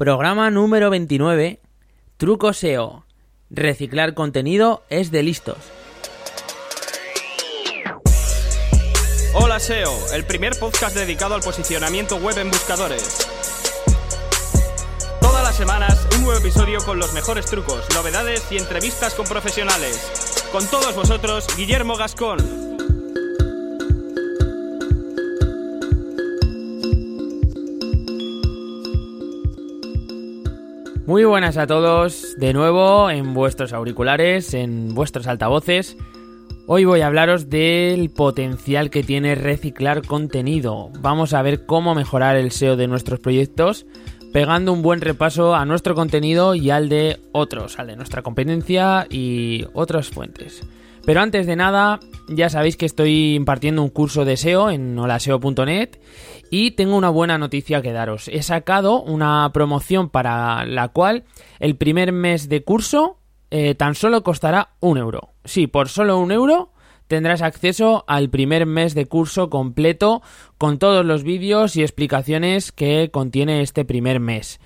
Programa número 29. Truco SEO. Reciclar contenido es de listos. Hola SEO, el primer podcast dedicado al posicionamiento web en buscadores. Todas las semanas un nuevo episodio con los mejores trucos, novedades y entrevistas con profesionales. Con todos vosotros, Guillermo Gascón. Muy buenas a todos, de nuevo en vuestros auriculares, en vuestros altavoces. Hoy voy a hablaros del potencial que tiene reciclar contenido. Vamos a ver cómo mejorar el SEO de nuestros proyectos, pegando un buen repaso a nuestro contenido y al de otros, al de nuestra competencia y otras fuentes. Pero antes de nada, ya sabéis que estoy impartiendo un curso de SEO en holaseo.net y tengo una buena noticia que daros. He sacado una promoción para la cual el primer mes de curso eh, tan solo costará un euro. Sí, por solo un euro tendrás acceso al primer mes de curso completo con todos los vídeos y explicaciones que contiene este primer mes.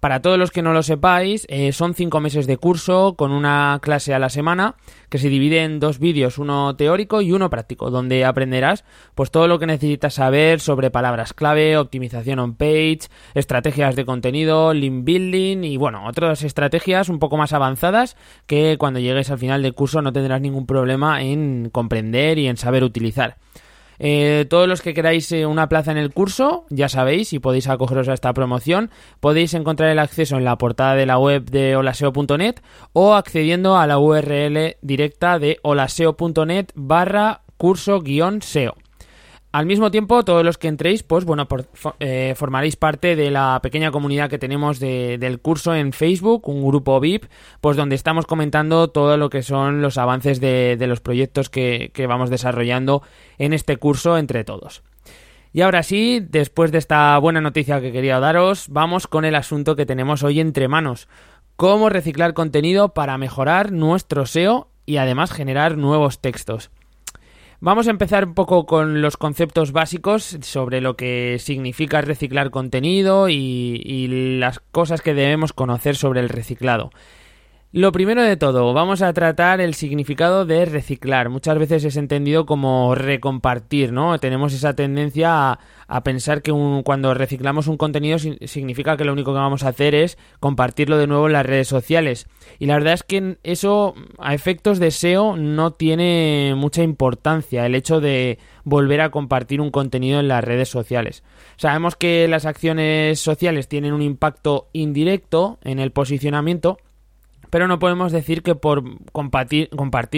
Para todos los que no lo sepáis, eh, son cinco meses de curso con una clase a la semana que se divide en dos vídeos, uno teórico y uno práctico, donde aprenderás pues todo lo que necesitas saber sobre palabras clave, optimización on page, estrategias de contenido, link building y bueno, otras estrategias un poco más avanzadas que cuando llegues al final del curso no tendrás ningún problema en comprender y en saber utilizar. Eh, todos los que queráis eh, una plaza en el curso, ya sabéis, y podéis acogeros a esta promoción, podéis encontrar el acceso en la portada de la web de holaseo.net o accediendo a la URL directa de holaseo.net barra curso-seo. Al mismo tiempo, todos los que entréis, pues bueno, eh, formaréis parte de la pequeña comunidad que tenemos del curso en Facebook, un grupo VIP, pues donde estamos comentando todo lo que son los avances de, los proyectos que, que vamos desarrollando en este curso entre todos. Y ahora sí, después de esta buena noticia que quería daros, vamos con el asunto que tenemos hoy entre manos. Cómo reciclar contenido para mejorar nuestro SEO y además generar nuevos textos. Vamos a empezar un poco con los conceptos básicos sobre lo que significa reciclar contenido y, las cosas que debemos conocer sobre el reciclado. Lo primero de todo, vamos a tratar el significado de reciclar. Muchas veces es entendido como recompartir, ¿no? Tenemos esa tendencia a, pensar que cuando reciclamos un contenido significa que lo único que vamos a hacer es compartirlo de nuevo en las redes sociales. Y la verdad es que eso, a efectos de SEO, no tiene mucha importancia el hecho de volver a compartir un contenido en las redes sociales. Sabemos que las acciones sociales tienen un impacto indirecto en el posicionamiento, pero no podemos decir que por compartir,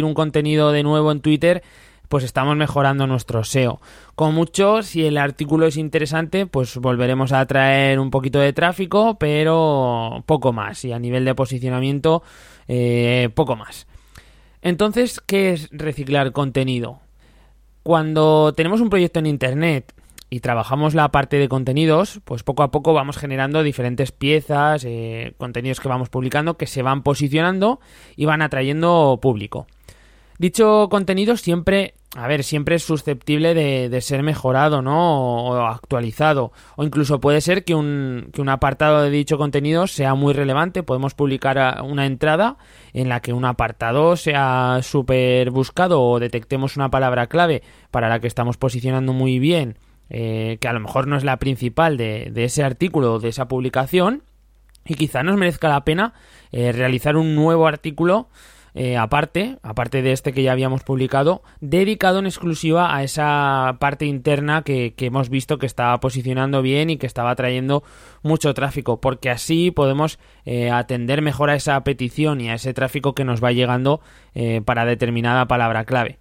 un contenido de nuevo en Twitter pues estamos mejorando nuestro SEO. Con mucho, si el artículo es interesante, pues volveremos a traer un poquito de tráfico, pero poco más. Y a nivel de posicionamiento, eh, poco más. Entonces, ¿qué es reciclar contenido? Cuando tenemos un proyecto en Internet y trabajamos la parte de contenidos, pues poco a poco vamos generando diferentes piezas, eh, contenidos que vamos publicando, que se van posicionando y van atrayendo público. Dicho contenido siempre, a ver, siempre es susceptible de, ser mejorado, ¿no? O, actualizado. O incluso puede ser que un, que un apartado de dicho contenido sea muy relevante. Podemos publicar una entrada en la que un apartado sea súper buscado o detectemos una palabra clave para la que estamos posicionando muy bien eh, que a lo mejor no es la principal de, ese artículo o de esa publicación y quizá nos merezca la pena eh, realizar un nuevo artículo eh, aparte, aparte de este que ya habíamos publicado, dedicado en exclusiva a esa parte interna que, hemos visto que estaba posicionando bien y que estaba trayendo mucho tráfico, porque así podemos atender mejor a esa petición y a ese tráfico que nos va llegando para determinada palabra clave.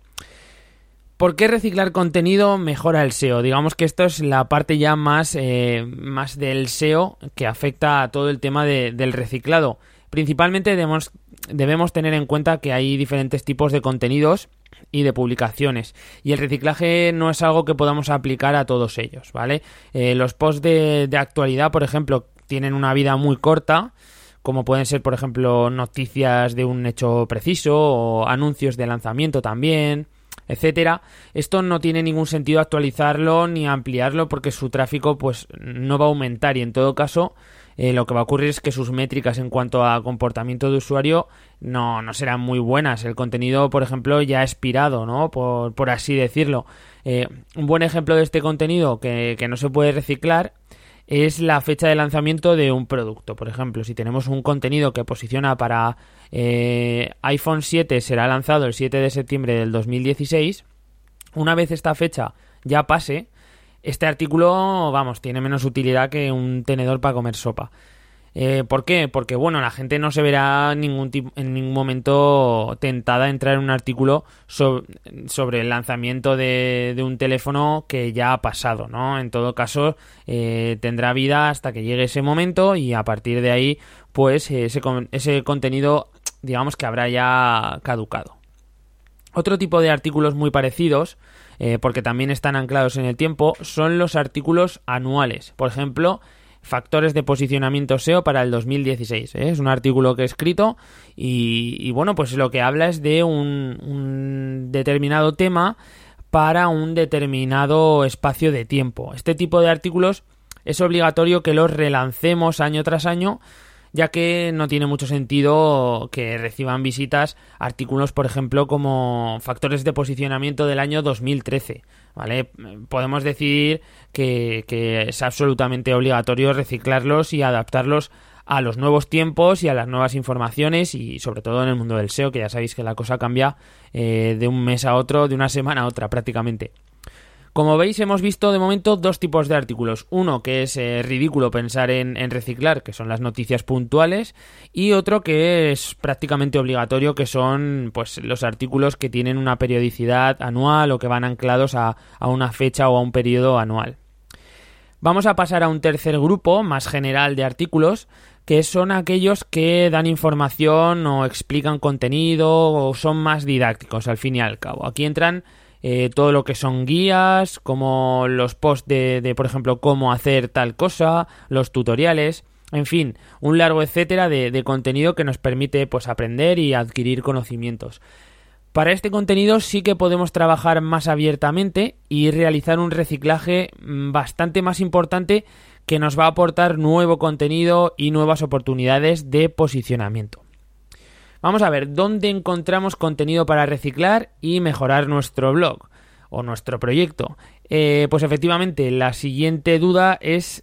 ¿Por qué reciclar contenido mejora el SEO? Digamos que esto es la parte ya más, eh, más del SEO que afecta a todo el tema del reciclado. Principalmente debemos, debemos tener en cuenta que hay diferentes tipos de contenidos y de publicaciones. Y el reciclaje no es algo que podamos aplicar a todos ellos, ¿vale? Eh, los posts de, de actualidad, por ejemplo, tienen una vida muy corta como pueden ser, por ejemplo, noticias de un hecho preciso o anuncios de lanzamiento también etcétera. Esto no tiene ningún sentido actualizarlo ni ampliarlo porque su tráfico pues no va a aumentar y en todo caso eh, lo que va a ocurrir es que sus métricas en cuanto a comportamiento de usuario no, no serán muy buenas. El contenido, por ejemplo, ya ha expirado, ¿no? Por, por así decirlo. Eh, un buen ejemplo de este contenido que, que no se puede reciclar es la fecha de lanzamiento de un producto. Por ejemplo, si tenemos un contenido que posiciona para eh, iPhone 7 será lanzado el 7 de septiembre del 2016, una vez esta fecha ya pase, este artículo, vamos, tiene menos utilidad que un tenedor para comer sopa. Eh, ¿Por qué? Porque, bueno, la gente no se verá ningún en ningún momento tentada a entrar en un artículo sobre el lanzamiento de, un teléfono que ya ha pasado, ¿no? En todo caso, eh, tendrá vida hasta que llegue ese momento y a partir de ahí, pues, ese, ese contenido, digamos que habrá ya caducado. Otro tipo de artículos muy parecidos, eh, porque también están anclados en el tiempo, son los artículos anuales. Por ejemplo, factores de posicionamiento SEO para el 2016. ¿eh? Es un artículo que he escrito y, bueno, pues lo que habla es de un, determinado tema para un determinado espacio de tiempo. Este tipo de artículos es obligatorio que los relancemos año tras año ya que no tiene mucho sentido que reciban visitas artículos, por ejemplo, como factores de posicionamiento del año 2013. ¿Vale? Podemos decir que, es absolutamente obligatorio reciclarlos y adaptarlos a los nuevos tiempos y a las nuevas informaciones y sobre todo en el mundo del SEO, que ya sabéis que la cosa cambia eh, de un mes a otro, de una semana a otra prácticamente. Como veis, hemos visto de momento dos tipos de artículos. Uno que es eh, ridículo pensar en, reciclar, que son las noticias puntuales, y otro que es prácticamente obligatorio, que son pues los artículos que tienen una periodicidad anual o que van anclados a, a una fecha o a un periodo anual. Vamos a pasar a un tercer grupo más general de artículos, que son aquellos que dan información o explican contenido o son más didácticos al fin y al cabo. Aquí entran eh, todo lo que son guías, como los posts de, por ejemplo, cómo hacer tal cosa, los tutoriales, en fin, un largo etcétera de, contenido que nos permite pues aprender y adquirir conocimientos. Para este contenido sí que podemos trabajar más abiertamente y realizar un reciclaje mm, bastante más importante que nos va a aportar nuevo contenido y nuevas oportunidades de posicionamiento. Vamos a ver dónde encontramos contenido para reciclar y mejorar nuestro blog o nuestro proyecto. Eh, pues efectivamente, la siguiente duda es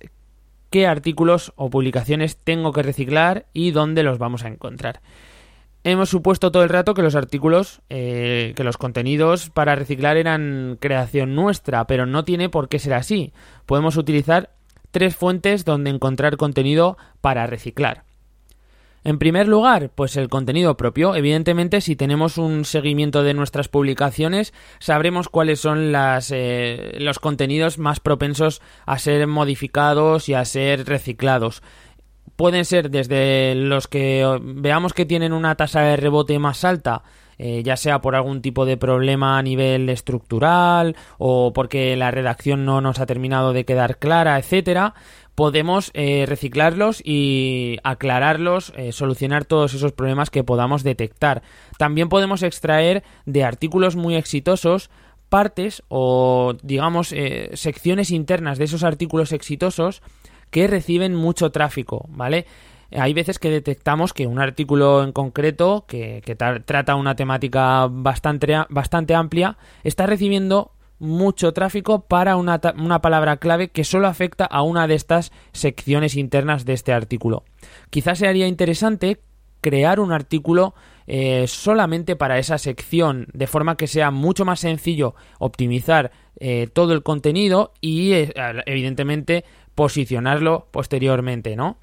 qué artículos o publicaciones tengo que reciclar y dónde los vamos a encontrar. Hemos supuesto todo el rato que los artículos, eh, que los contenidos para reciclar eran creación nuestra, pero no tiene por qué ser así. Podemos utilizar tres fuentes donde encontrar contenido para reciclar. En primer lugar, pues el contenido propio. Evidentemente, si tenemos un seguimiento de nuestras publicaciones, sabremos cuáles son las, eh, los contenidos más propensos a ser modificados y a ser reciclados. Pueden ser desde los que veamos que tienen una tasa de rebote más alta, eh, ya sea por algún tipo de problema a nivel estructural o porque la redacción no nos ha terminado de quedar clara, etcétera, podemos eh, reciclarlos y aclararlos, eh, solucionar todos esos problemas que podamos detectar. También podemos extraer de artículos muy exitosos partes o digamos secciones internas de esos artículos exitosos que reciben mucho tráfico, ¿vale? Hay veces que detectamos que un artículo en concreto que, trata una temática bastante, bastante amplia está recibiendo mucho tráfico para una, palabra clave que solo afecta a una de estas secciones internas de este artículo. Quizás sería interesante crear un artículo eh, solamente para esa sección, de forma que sea mucho más sencillo optimizar eh, todo el contenido y eh, evidentemente posicionarlo posteriormente, ¿no?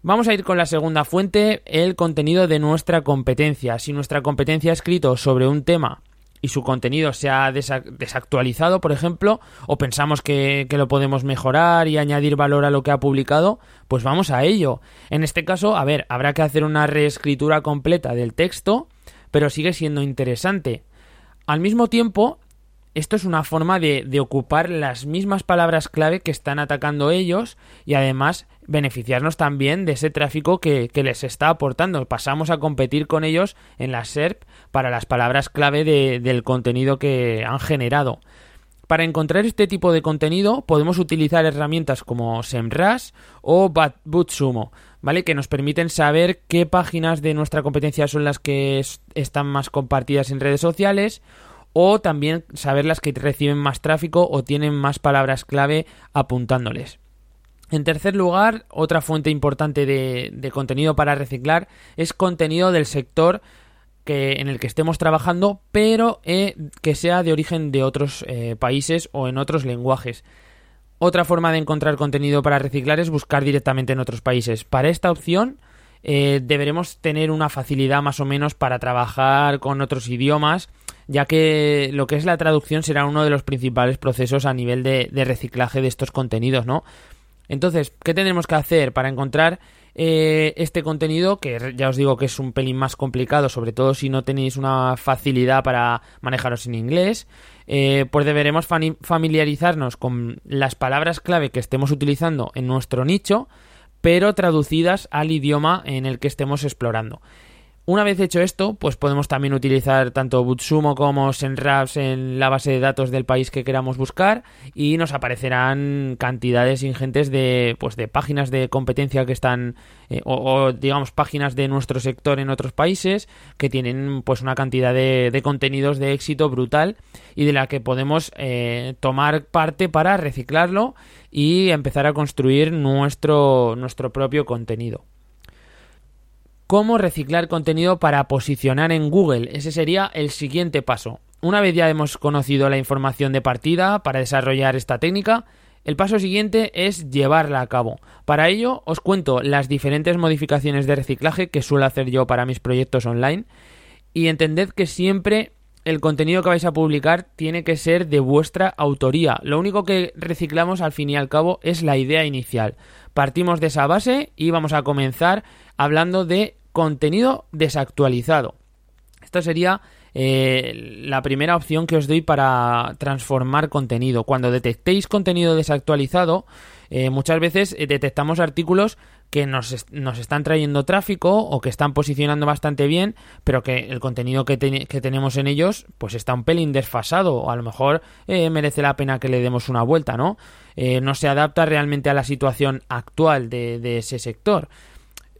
Vamos a ir con la segunda fuente, el contenido de nuestra competencia. Si nuestra competencia ha escrito sobre un tema y su contenido se ha desactualizado, por ejemplo, o pensamos que, lo podemos mejorar y añadir valor a lo que ha publicado, pues vamos a ello. En este caso, a ver, habrá que hacer una reescritura completa del texto, pero sigue siendo interesante. Al mismo tiempo, esto es una forma de, ocupar las mismas palabras clave que están atacando ellos y además beneficiarnos también de ese tráfico que, les está aportando. Pasamos a competir con ellos en la SERP para las palabras clave del contenido que han generado. Para encontrar este tipo de contenido podemos utilizar herramientas como SEMrush o BootSumo, ¿vale? Que nos permiten saber qué páginas de nuestra competencia son las que están más compartidas en redes sociales o también saber las que reciben más tráfico o tienen más palabras clave apuntándoles. En tercer lugar, otra fuente importante de, contenido para reciclar es contenido del sector que, en el que estemos trabajando, pero eh, que sea de origen de otros eh, países o en otros lenguajes. Otra forma de encontrar contenido para reciclar es buscar directamente en otros países. Para esta opción eh, deberemos tener una facilidad más o menos para trabajar con otros idiomas, ya que lo que es la traducción será uno de los principales procesos a nivel de, reciclaje de estos contenidos, ¿no? Entonces, ¿qué tenemos que hacer para encontrar eh, este contenido? Que ya os digo que es un pelín más complicado, sobre todo si no tenéis una facilidad para manejaros en inglés. Eh, pues deberemos familiarizarnos con las palabras clave que estemos utilizando en nuestro nicho, pero traducidas al idioma en el que estemos explorando. Una vez hecho esto, pues podemos también utilizar tanto Butsumo como Senraps en la base de datos del país que queramos buscar y nos aparecerán cantidades ingentes de, pues, de páginas de competencia que están eh, o, digamos páginas de nuestro sector en otros países que tienen pues una cantidad de, contenidos de éxito brutal y de la que podemos eh, tomar parte para reciclarlo y empezar a construir nuestro, nuestro propio contenido cómo reciclar contenido para posicionar en Google. Ese sería el siguiente paso. Una vez ya hemos conocido la información de partida para desarrollar esta técnica, el paso siguiente es llevarla a cabo. Para ello os cuento las diferentes modificaciones de reciclaje que suelo hacer yo para mis proyectos online y entended que siempre el contenido que vais a publicar tiene que ser de vuestra autoría. Lo único que reciclamos al fin y al cabo es la idea inicial. Partimos de esa base y vamos a comenzar hablando de contenido desactualizado. Esto sería eh, la primera opción que os doy para transformar contenido. Cuando detectéis contenido desactualizado, eh, muchas veces eh, detectamos artículos que nos, están trayendo tráfico o que están posicionando bastante bien, pero que el contenido que, tenemos en ellos pues está un pelín desfasado o a lo mejor merece la pena que le demos una vuelta, ¿no? no se adapta realmente a la situación actual de ese sector.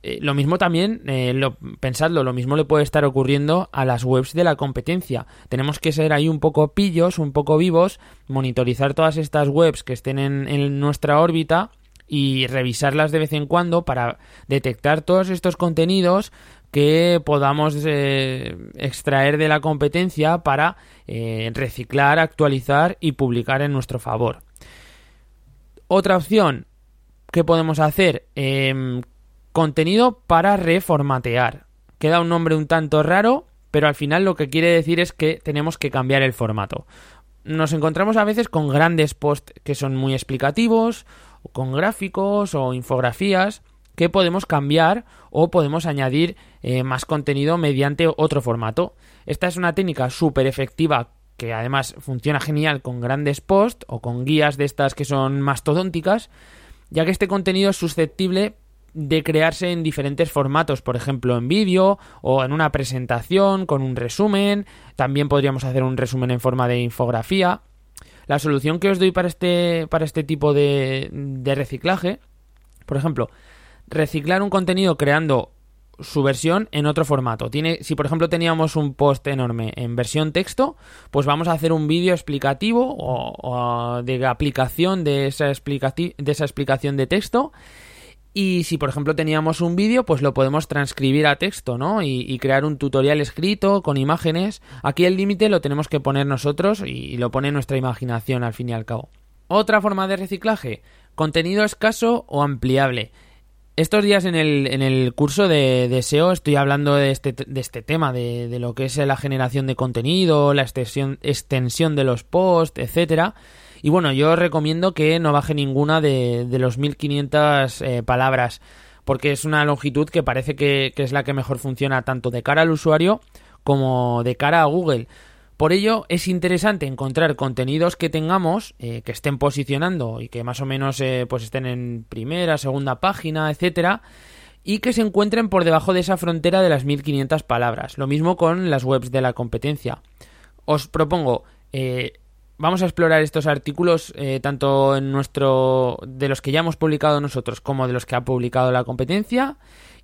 Eh, lo mismo también, eh, lo, pensadlo, lo mismo le puede estar ocurriendo a las webs de la competencia. Tenemos que ser ahí un poco pillos, un poco vivos, monitorizar todas estas webs que estén en, nuestra órbita y revisarlas de vez en cuando para detectar todos estos contenidos que podamos eh, extraer de la competencia para reciclar, actualizar y publicar en nuestro favor. Otra opción que podemos hacer, em, Contenido para reformatear. Queda un nombre un tanto raro, pero al final lo que quiere decir es que tenemos que cambiar el formato. Nos encontramos a veces con grandes posts que son muy explicativos, con gráficos o infografías que podemos cambiar o podemos añadir eh, más contenido mediante otro formato. Esta es una técnica súper efectiva que además funciona genial con grandes posts o con guías de estas que son mastodónticas, ya que este contenido es susceptible de crearse en diferentes formatos, por ejemplo en vídeo o en una presentación con un resumen, también podríamos hacer un resumen en forma de infografía. La solución que os doy para este, para este tipo de, de reciclaje, por ejemplo, reciclar un contenido creando su versión en otro formato. Tiene, si por ejemplo teníamos un post enorme en versión texto, pues vamos a hacer un vídeo explicativo o, de aplicación de esa, de esa explicación de texto y si, por ejemplo, teníamos un vídeo, pues lo podemos transcribir a texto, ¿no? Y, crear un tutorial escrito con imágenes. Aquí el límite lo tenemos que poner nosotros y, lo pone nuestra imaginación al fin y al cabo. Otra forma de reciclaje, contenido escaso o ampliable. Estos días en el, en el curso de, SEO estoy hablando de este, de este tema, de, de, lo que es la generación de contenido, la extensión, extensión de los posts, etcétera. Y bueno, yo recomiendo que no baje ninguna de, los 1500 eh, palabras, porque es una longitud que parece que, es la que mejor funciona tanto de cara al usuario como de cara a Google. Por ello es interesante encontrar contenidos que tengamos, eh, que estén posicionando y que más o menos eh, pues estén en primera, segunda página, etcétera, y que se encuentren por debajo de esa frontera de las 1500 palabras. Lo mismo con las webs de la competencia. Os propongo vamos a explorar estos artículos eh, tanto en nuestro de los que ya hemos publicado nosotros como de los que ha publicado la competencia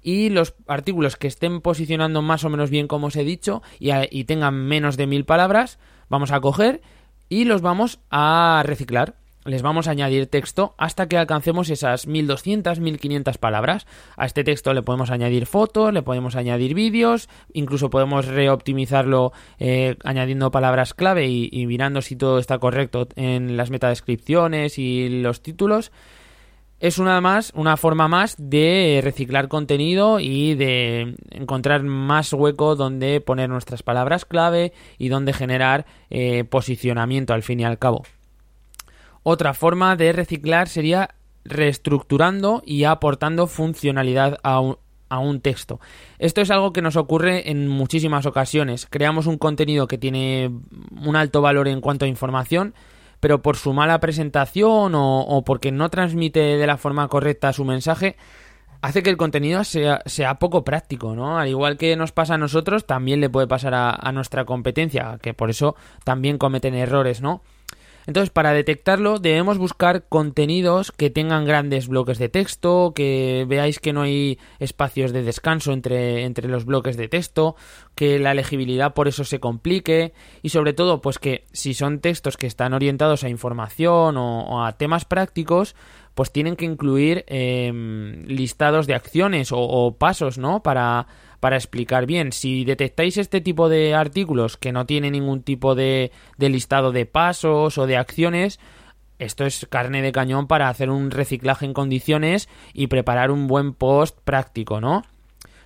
y los artículos que estén posicionando más o menos bien como os he dicho y, y tengan menos de mil palabras vamos a coger y los vamos a reciclar les vamos a añadir texto hasta que alcancemos esas 1200, 1500 palabras. A este texto le podemos añadir fotos, le podemos añadir vídeos, incluso podemos reoptimizarlo eh, añadiendo palabras clave y, mirando si todo está correcto en las metadescripciones y los títulos. Es una más, una forma más de reciclar contenido y de encontrar más hueco donde poner nuestras palabras clave y donde generar eh, posicionamiento al fin y al cabo. Otra forma de reciclar sería reestructurando y aportando funcionalidad a un, texto. Esto es algo que nos ocurre en muchísimas ocasiones. Creamos un contenido que tiene un alto valor en cuanto a información, pero por su mala presentación o, porque no transmite de la forma correcta su mensaje, hace que el contenido sea, sea, poco práctico, ¿no? Al igual que nos pasa a nosotros, también le puede pasar a, a nuestra competencia, que por eso también cometen errores, ¿no? Entonces, para detectarlo, debemos buscar contenidos que tengan grandes bloques de texto, que veáis que no hay espacios de descanso entre, entre los bloques de texto, que la legibilidad por eso se complique y sobre todo, pues que si son textos que están orientados a información o, a temas prácticos, pues tienen que incluir em, listados de acciones o, o pasos, ¿no? Para para explicar bien. Si detectáis este tipo de artículos que no tiene ningún tipo de, listado de pasos o de acciones, esto es carne de cañón para hacer un reciclaje en condiciones y preparar un buen post práctico, ¿no?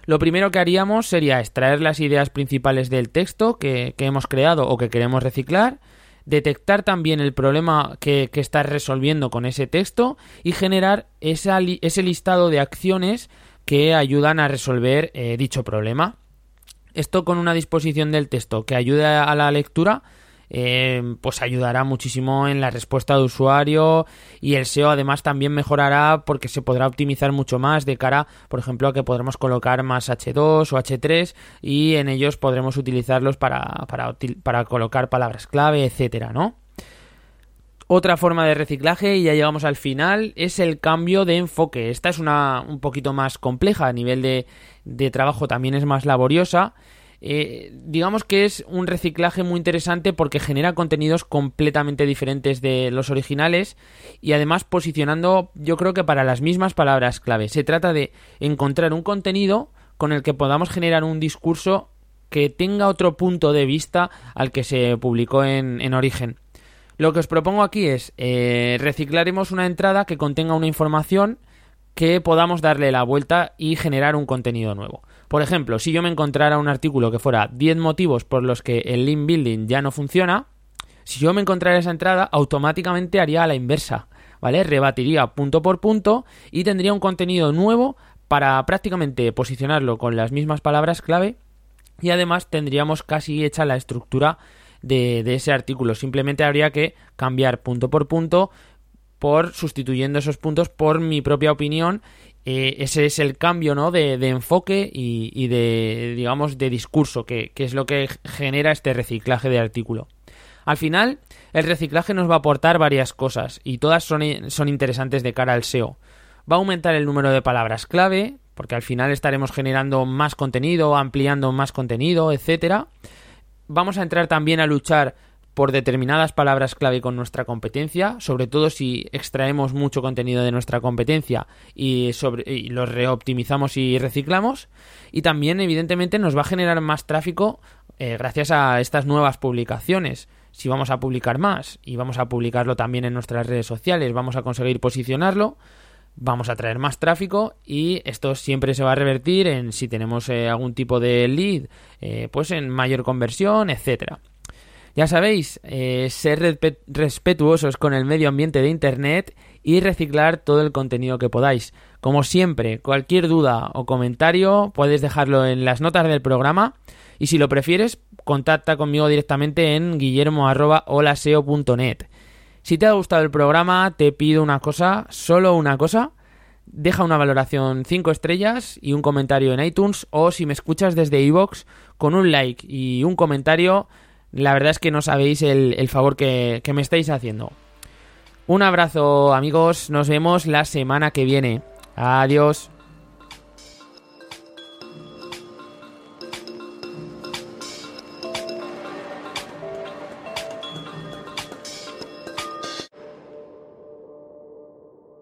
Lo primero que haríamos sería extraer las ideas principales del texto que, hemos creado o que queremos reciclar, detectar también el problema que, que estás resolviendo con ese texto y generar ese listado de acciones que ayudan a resolver eh, dicho problema. Esto con una disposición del texto que ayude a la lectura, eh, pues ayudará muchísimo en la respuesta de usuario y el SEO además también mejorará porque se podrá optimizar mucho más de cara, por ejemplo, a que podremos colocar más H2 o H3 y en ellos podremos utilizarlos para, para, para colocar palabras clave, etcétera, ¿no? Otra forma de reciclaje, y ya llegamos al final, es el cambio de enfoque. Esta es una un poquito más compleja, a nivel de, de trabajo también es más laboriosa. Eh, digamos que es un reciclaje muy interesante porque genera contenidos completamente diferentes de los originales y además posicionando yo creo que para las mismas palabras clave. Se trata de encontrar un contenido con el que podamos generar un discurso que tenga otro punto de vista al que se publicó en, en origen. Lo que os propongo aquí es eh, reciclaremos una entrada que contenga una información que podamos darle la vuelta y generar un contenido nuevo. Por ejemplo, si yo me encontrara un artículo que fuera 10 motivos por los que el link building ya no funciona, si yo me encontrara esa entrada, automáticamente haría la inversa, ¿vale? Rebatiría punto por punto y tendría un contenido nuevo para prácticamente posicionarlo con las mismas palabras clave y además tendríamos casi hecha la estructura de, ese artículo. Simplemente habría que cambiar punto por punto por sustituyendo esos puntos por mi propia opinión. Eh, ese es el cambio ¿no? de, enfoque y, de, digamos, de discurso, que, es lo que genera este reciclaje de artículo. Al final, el reciclaje nos va a aportar varias cosas y todas son, son interesantes de cara al SEO. Va a aumentar el número de palabras clave, porque al final estaremos generando más contenido, ampliando más contenido, etcétera vamos a entrar también a luchar por determinadas palabras clave con nuestra competencia, sobre todo si extraemos mucho contenido de nuestra competencia y, lo reoptimizamos y reciclamos. Y también, evidentemente, nos va a generar más tráfico eh, gracias a estas nuevas publicaciones. Si vamos a publicar más y vamos a publicarlo también en nuestras redes sociales, vamos a conseguir posicionarlo vamos a traer más tráfico y esto siempre se va a revertir en si tenemos eh, algún tipo de lead, eh, pues en mayor conversión, etcétera. Ya sabéis, eh, ser respetuosos con el medio ambiente de Internet y reciclar todo el contenido que podáis. Como siempre, cualquier duda o comentario puedes dejarlo en las notas del programa y si lo prefieres, contacta conmigo directamente en guillermo.holaseo.net. Si te ha gustado el programa, te pido una cosa, solo una cosa. Deja una valoración 5 estrellas y un comentario en iTunes o si me escuchas desde iVoox con un like y un comentario La verdad es que no sabéis el, favor que, que me estáis haciendo. Un abrazo amigos, nos vemos la semana que viene. Adiós.